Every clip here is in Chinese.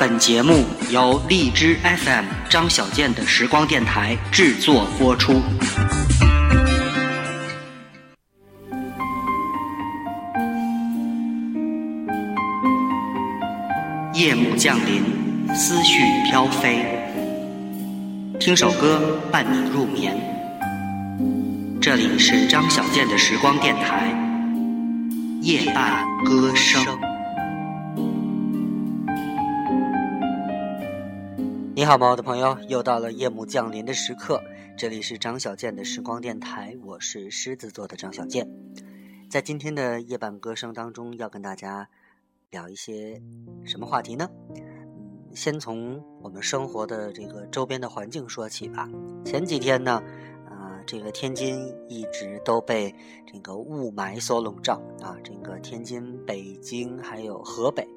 本节目由荔枝 FM 张小健的时光电台制作播出。夜幕降临，思绪飘飞，听首歌伴你入眠。这里是张小健的时光电台，夜半歌声。你好吗，我的朋友？又到了夜幕降临的时刻，这里是张小健的时光电台，我是狮子座的张小健。在今天的夜半歌声当中，要跟大家。聊一些什么话题呢？嗯，先从我们生活的这个周边的环境说起吧。前几天呢，啊，这个天津一直都被这个雾霾所笼罩啊。这个天津、北京还有河北，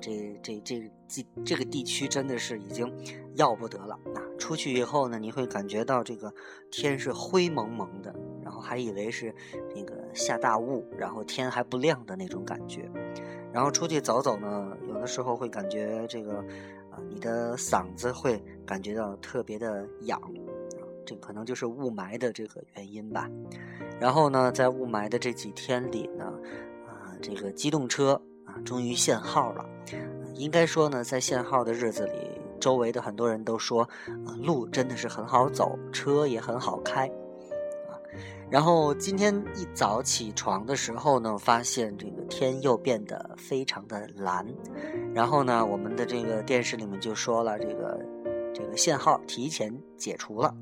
这这这这这个地区真的是已经要不得了啊！出去以后呢，你会感觉到这个天是灰蒙蒙的，然后还以为是这个下大雾，然后天还不亮的那种感觉。然后出去走走呢，有的时候会感觉这个，啊，你的嗓子会感觉到特别的痒，这可能就是雾霾的这个原因吧。然后呢，在雾霾的这几天里呢，啊，这个机动车，终于限号了。应该说呢，在限号的日子里，周围的很多人都说，啊，路真的是很好走，车也很好开。啊然后今天一早起床的时候呢，发现这个天又变得非常的蓝。然后呢，我们的这个电视里面就说了，这个这个限号提前解除了。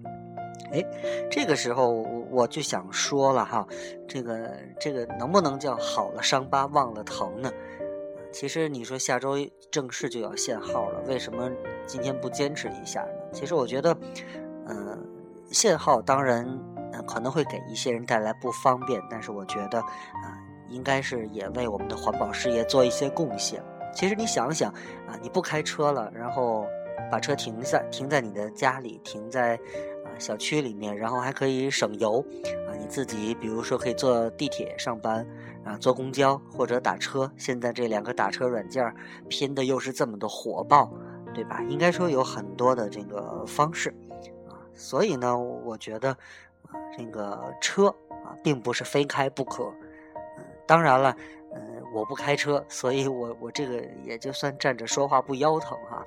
哎，这个时候我就想说了哈，这个这个能不能叫好了伤疤忘了疼呢？其实你说下周正式就要限号了，为什么今天不坚持一下呢？其实我觉得，嗯，限号当然。可能会给一些人带来不方便，但是我觉得，啊，应该是也为我们的环保事业做一些贡献。其实你想想，啊，你不开车了，然后把车停在停在你的家里，停在啊小区里面，然后还可以省油，自己比如说可以坐地铁上班，啊，坐公交或者打车。现在这两个打车软件拼的又是这么的火爆，对吧？应该说有很多的这个方式，啊，所以呢，我觉得。这个车啊，并不是非开不可。当然了，嗯，我不开车，所以我我这个也就算站着说话不腰疼哈。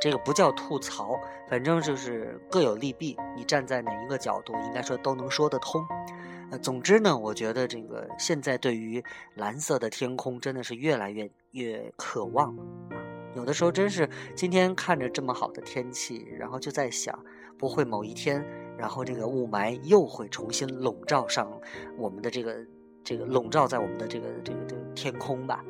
这个不叫吐槽，反正就是各有利弊。你站在哪一个角度，应该说都能说得通。呃，总之呢，我觉得这个现在对于蓝色的天空真的是越来越越渴望啊。有的时候真是今天看着这么好的天气，然后就在想，不会某一天。然后这个雾霾又会重新笼罩上我们的这个这个笼罩在我们的这个这个这个天空吧，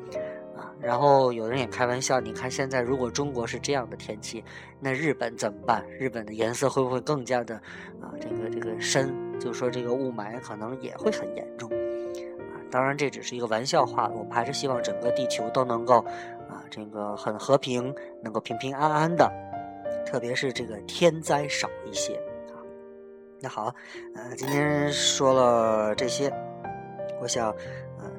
然后有人也开玩笑，你看现在如果中国是这样的天气，那日本怎么办？日本的颜色会不会更加的啊这个这个深？就说这个雾霾可能也会很严重，啊，当然这只是一个玩笑话，我们还是希望整个地球都能够啊这个很和平，能够平平安安的，特别是这个天灾少一些啊。那好，呃，今天说了这些，我想，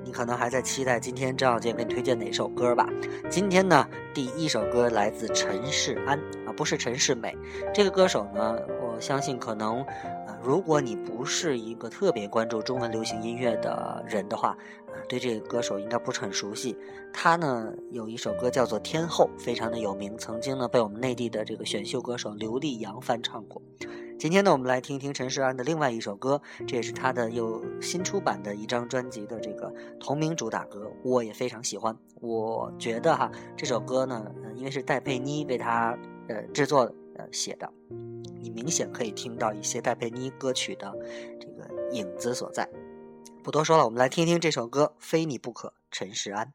你可能还在期待今天张小健给你推荐哪首歌吧？今天呢，第一首歌来自陈世安啊，不是陈世美。这个歌手呢，我相信可能，呃，如果你不是一个特别关注中文流行音乐的人的话，啊，对这个歌手应该不是很熟悉。他呢有一首歌叫做《天后》，非常的有名，曾经呢被我们内地的这个选秀歌手刘力扬翻唱过。今天呢，我们来听听陈势安的另外一首歌，这也是他的又新出版的一张专辑的这个同名主打歌，我也非常喜欢。我觉得哈，这首歌呢，因为是戴佩妮为他呃制作呃写的，你明显可以听到一些戴佩妮歌曲的这个影子所在。不多说了，我们来听听这首歌《非你不可》，陈势安。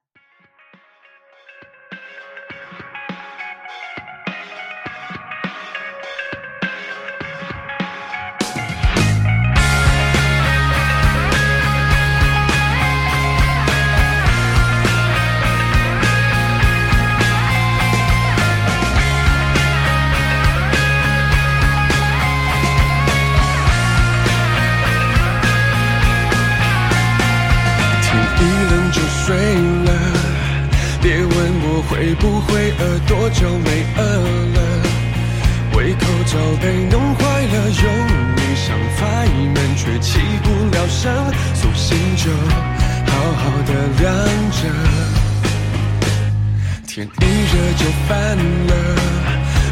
天一热就烦了，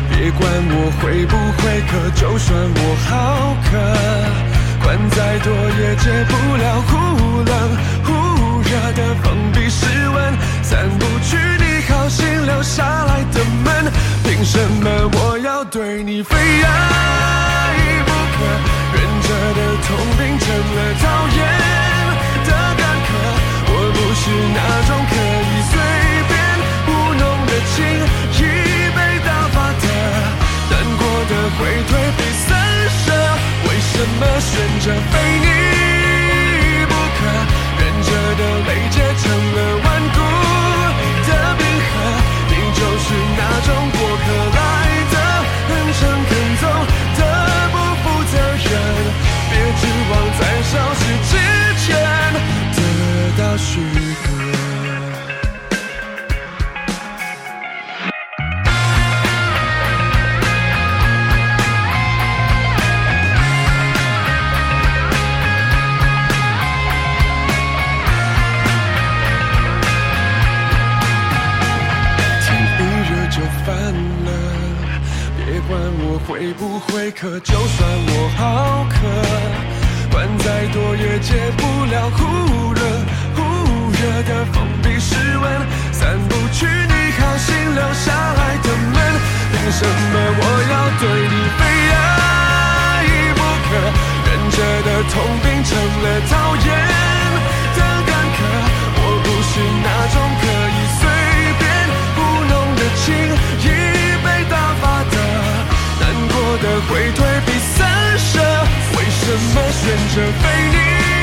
别管我会不会渴，就算我好渴，管再多也解不了忽冷忽热的封闭室温，散不去你好心留下来的门，凭什么我要对你非爱不可？忍着的痛变成了讨厌的干渴，我不是那种可情，已被打发的，难过的会退避三舍，为什么选择非会不会渴，就算我好渴，管再多也解不了忽热忽热的封闭室温，散不去你好心留下来的门，凭什么我要对你非爱不可？忍着的痛变成了讨厌的干渴，我不是那种可以随便糊弄的情，我的回退比三舍，为什么选择被你？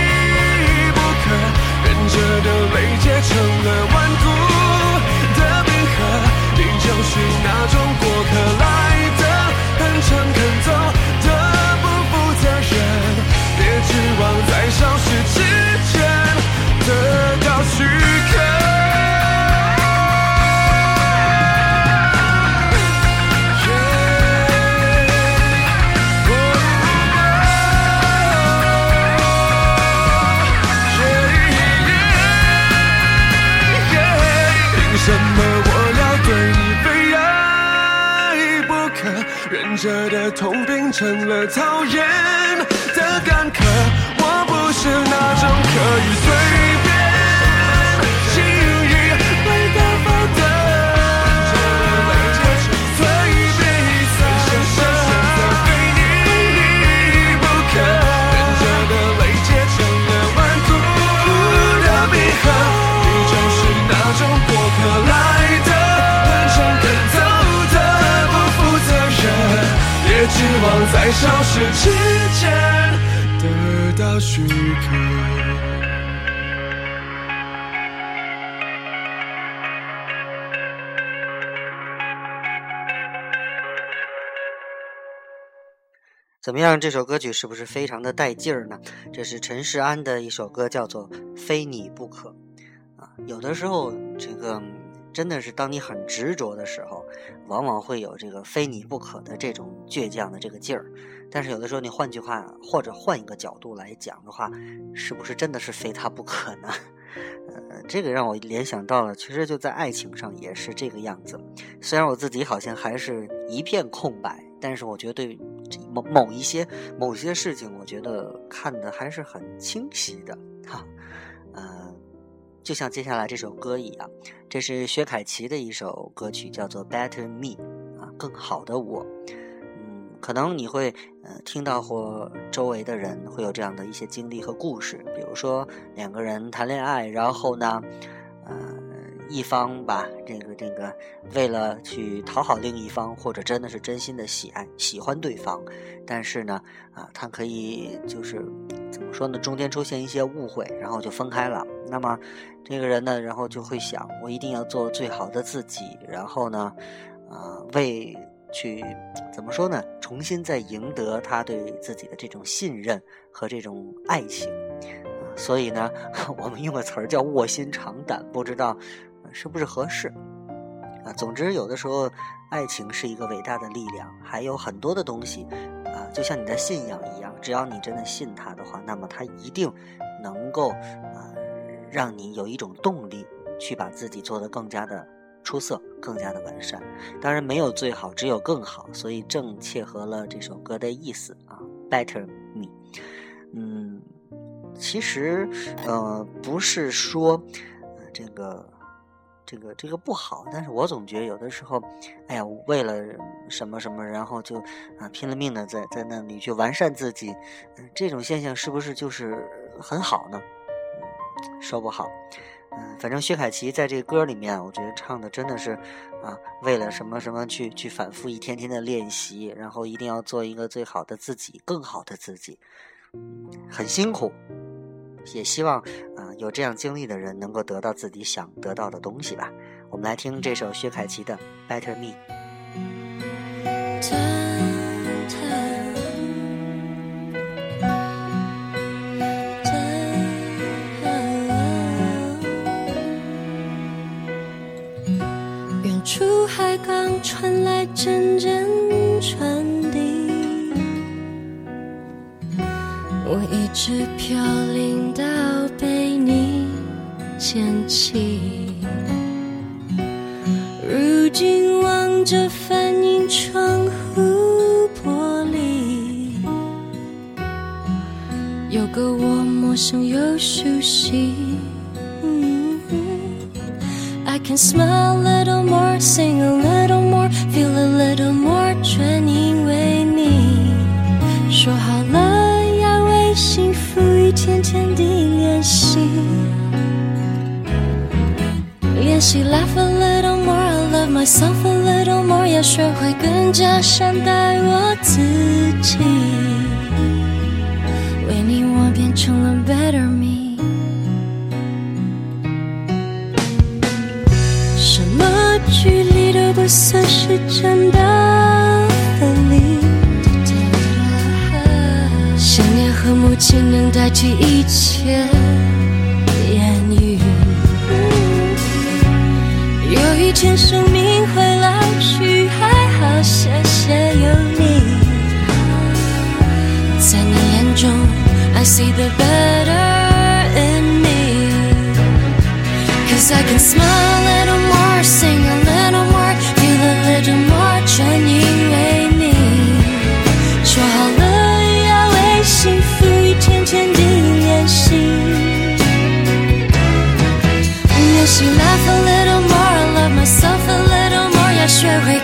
忍着的痛变成了讨厌的干渴，我不是那种可以随望在消失之前得到许可。怎么样？这首歌曲是不是非常的带劲儿呢？这是陈势安的一首歌，叫做《非你不可》啊。有的时候，这个真的是当你很执着的时候，往往会有这个非你不可的这种倔强的这个劲儿。但是有的时候，你换句话或者换一个角度来讲的话，是不是真的是非他不可呢？呃，这个让我联想到了，其实就在爱情上也是这个样子。虽然我自己好像还是一片空白，但是我觉得对某某一些某些事情，我觉得看的还是很清晰的哈。呃，就像接下来这首歌一样，这是薛凯琪的一首歌曲，叫做《Better Me》啊，更好的我。嗯，可能你会呃听到或周围的人会有这样的一些经历和故事，比如说两个人谈恋爱，然后呢，一方吧，这个这个为了去讨好另一方，或者真的是真心的喜爱喜欢对方，但是呢，啊，他可以就是怎么说呢，中间出现一些误会，然后就分开了。那么这个人呢，然后就会想，我一定要做最好的自己，然后呢，啊，为去怎么说呢？重新再赢得他对自己的这种信任和这种爱情，所以呢，我们用个词儿叫卧薪尝胆，不知道是不是合适？啊。总之，有的时候爱情是一个伟大的力量，还有很多的东西啊，就像你的信仰一样，只要你真的信它的话，那么它一定能够啊，让你有一种动力去把自己做得更加的出色，更加的完善。当然，没有最好，只有更好，所以正切合了这首歌的意思啊，Better Me。嗯，其实呃，不是说这个。这个这个不好，但是我总觉得有的时候，哎呀，为了什么什么，然后就啊拼了命的在在那里去完善自己，嗯这种现象是不是就是很好呢？说不好。嗯，反正薛凯琪在这歌里面，我觉得唱的真的是啊，为了什么什么去去反复一天天的练习，然后一定要做一个最好的自己，更好的自己，很辛苦。也希望，啊，有这样经历的人能够得到自己想得到的东西吧。我们来听这首薛凯琪的《Better Me》。can smile a little more, sing a little more, feel a little more，全因为你。说好了要为幸福一天天地练习。练习 laugh a little more, I love myself a little more，要学会更加善待我自己。为你，我变成了 better me。 算是真的分离。想念和母亲能代替一切言语。有。一天生命会老去，还好谢谢有你。在你眼中，I see the better in me。Cause I can smile a little more, sing a little 练习 laugh a little。myself a little more，要学会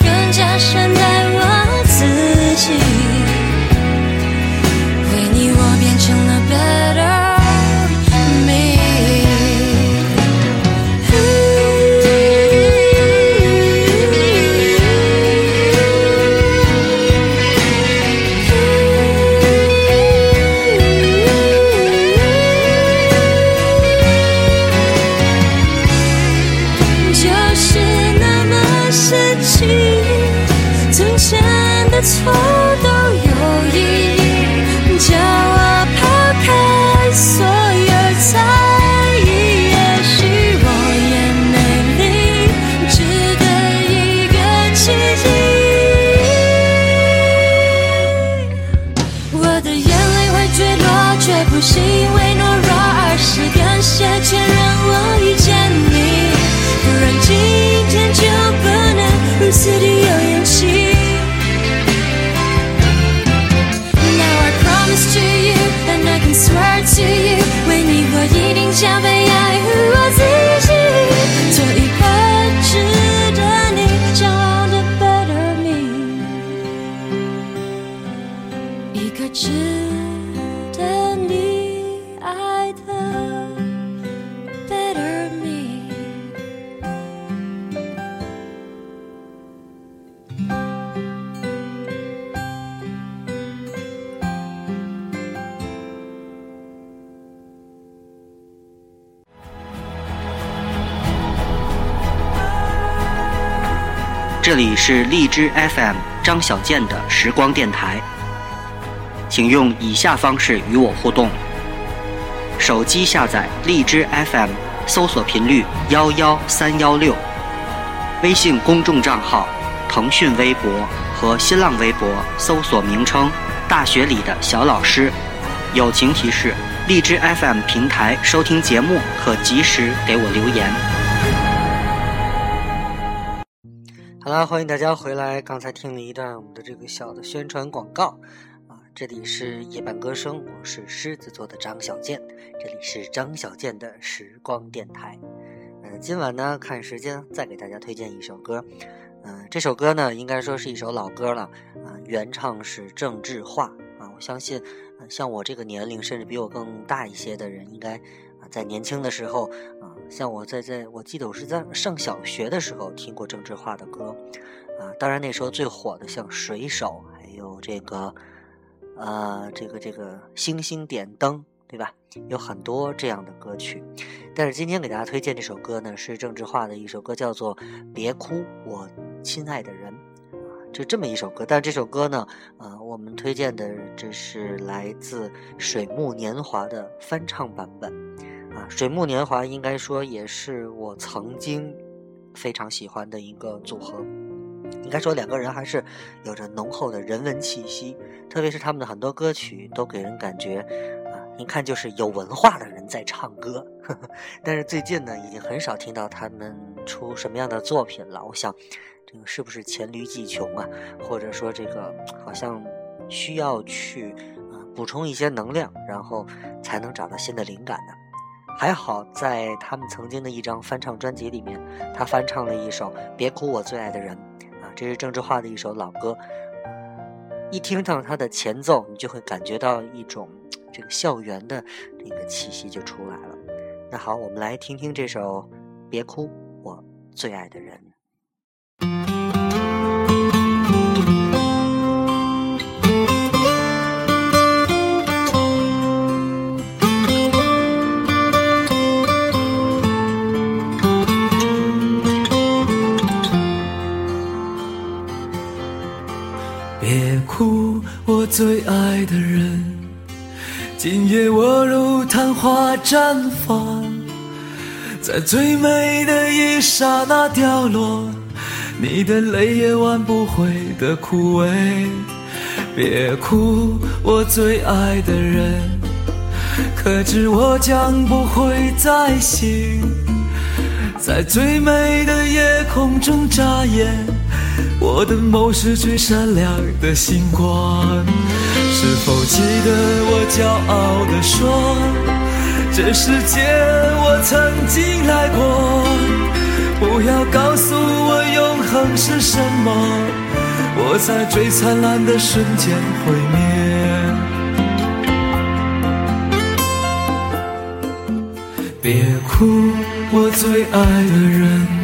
可值得你爱的 better me。这里是荔枝 FM 张小健的时光电台。请用以下方式与我互动：手机下载荔枝 FM，搜索频率幺幺三幺六；微信公众账号、腾讯微博和新浪微博搜索名称“大学里的小老师”。友情提示：荔枝 FM 平台收听节目可及时给我留言。好了，欢迎大家回来。刚才听了一段我们的这个小的宣传广告，这里是夜半歌声，我是狮子座的张小健，这里是张小健的时光电台。嗯，今晚呢，看时间再给大家推荐一首歌。嗯，这首歌呢，应该说是一首老歌了啊，原唱是郑智化啊。我相信，像我这个年龄，甚至比我更大一些的人，应该啊，在年轻的时候啊。像我在在，我记得我是在上小学的时候听过郑智化的歌，啊，当然那时候最火的像《水手》，还有这个，呃，这个这个星星点灯，对吧？有很多这样的歌曲。但是今天给大家推荐这首歌呢，是郑智化的一首歌，叫做《别哭，我亲爱的人》，就这么一首歌。但是这首歌呢，呃，我们推荐的这是来自水木年华的翻唱版本。啊，水木年华应该说也是我曾经非常喜欢的一个组合。应该说两个人还是有着浓厚的人文气息，特别是他们的很多歌曲都给人感觉啊，一看就是有文化的人在唱歌。但是最近呢，已经很少听到他们出什么样的作品了。我想，这个是不是黔驴技穷啊？或者说这个好像需要去啊补充一些能量，然后才能找到新的灵感呢？还好，在他们曾经的一张翻唱专辑里面，他翻唱了一首《别哭，我最爱的人》，这是郑智化的一首老歌。一听到它的前奏，你就会感觉到一种这个校园的这个气息就出来了。那好，我们来听听这首《别哭，我最爱的人》。最爱的人，今夜我如昙花绽放，在最美的一刹那掉落，你的泪也挽不回的枯萎。别哭，我最爱的人，可知我将不会再醒，在最美的夜空中眨眼。我的眸是最闪亮的星光，是否记得我骄傲地说，这世界我曾经来过？不要告诉我永恒是什么，我在最灿烂的瞬间毁灭。别哭，我最爱的人。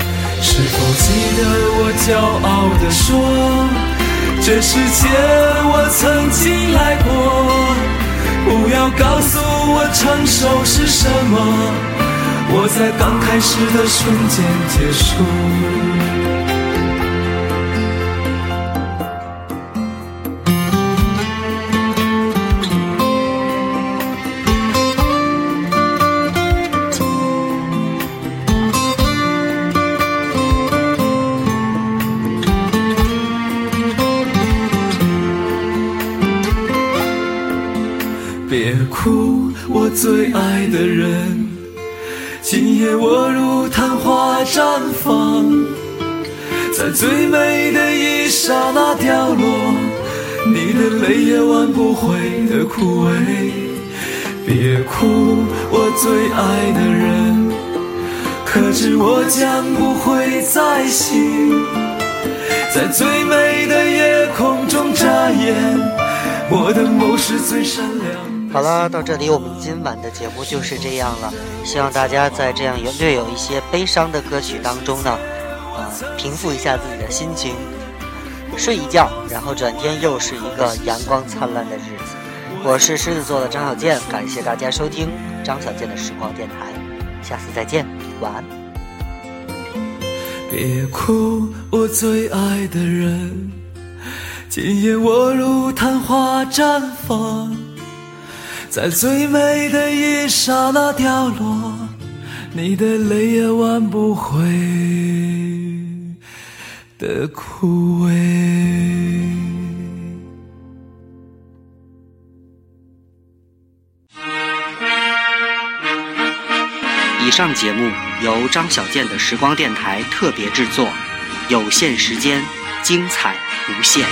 是否记得我骄傲地说，这世界我曾经来过？不要告诉我成熟是什么，我在刚开始的瞬间结束。最美的一刹那掉落，你的泪也挽不回的枯萎。别哭，我最爱的人，可知我将不会再醒，在最美的夜空中眨眼，我的眸是最闪亮。好了，到这里我们今晚的节目就是这样了。希望大家在这样有略有一些悲伤的歌曲当中呢，呃，平复一下自己的心情，睡一觉，然后转天又是一个阳光灿烂的日子。我是狮子座的张小健，感谢大家收听张小健的时光电台，下次再见，晚安。别哭，我最爱的人，今夜我如昙花绽放，在最美的一刹那掉落，你的泪也挽不回的枯萎。以上节目由张小健的时光电台特别制作，有限时间，精彩无限。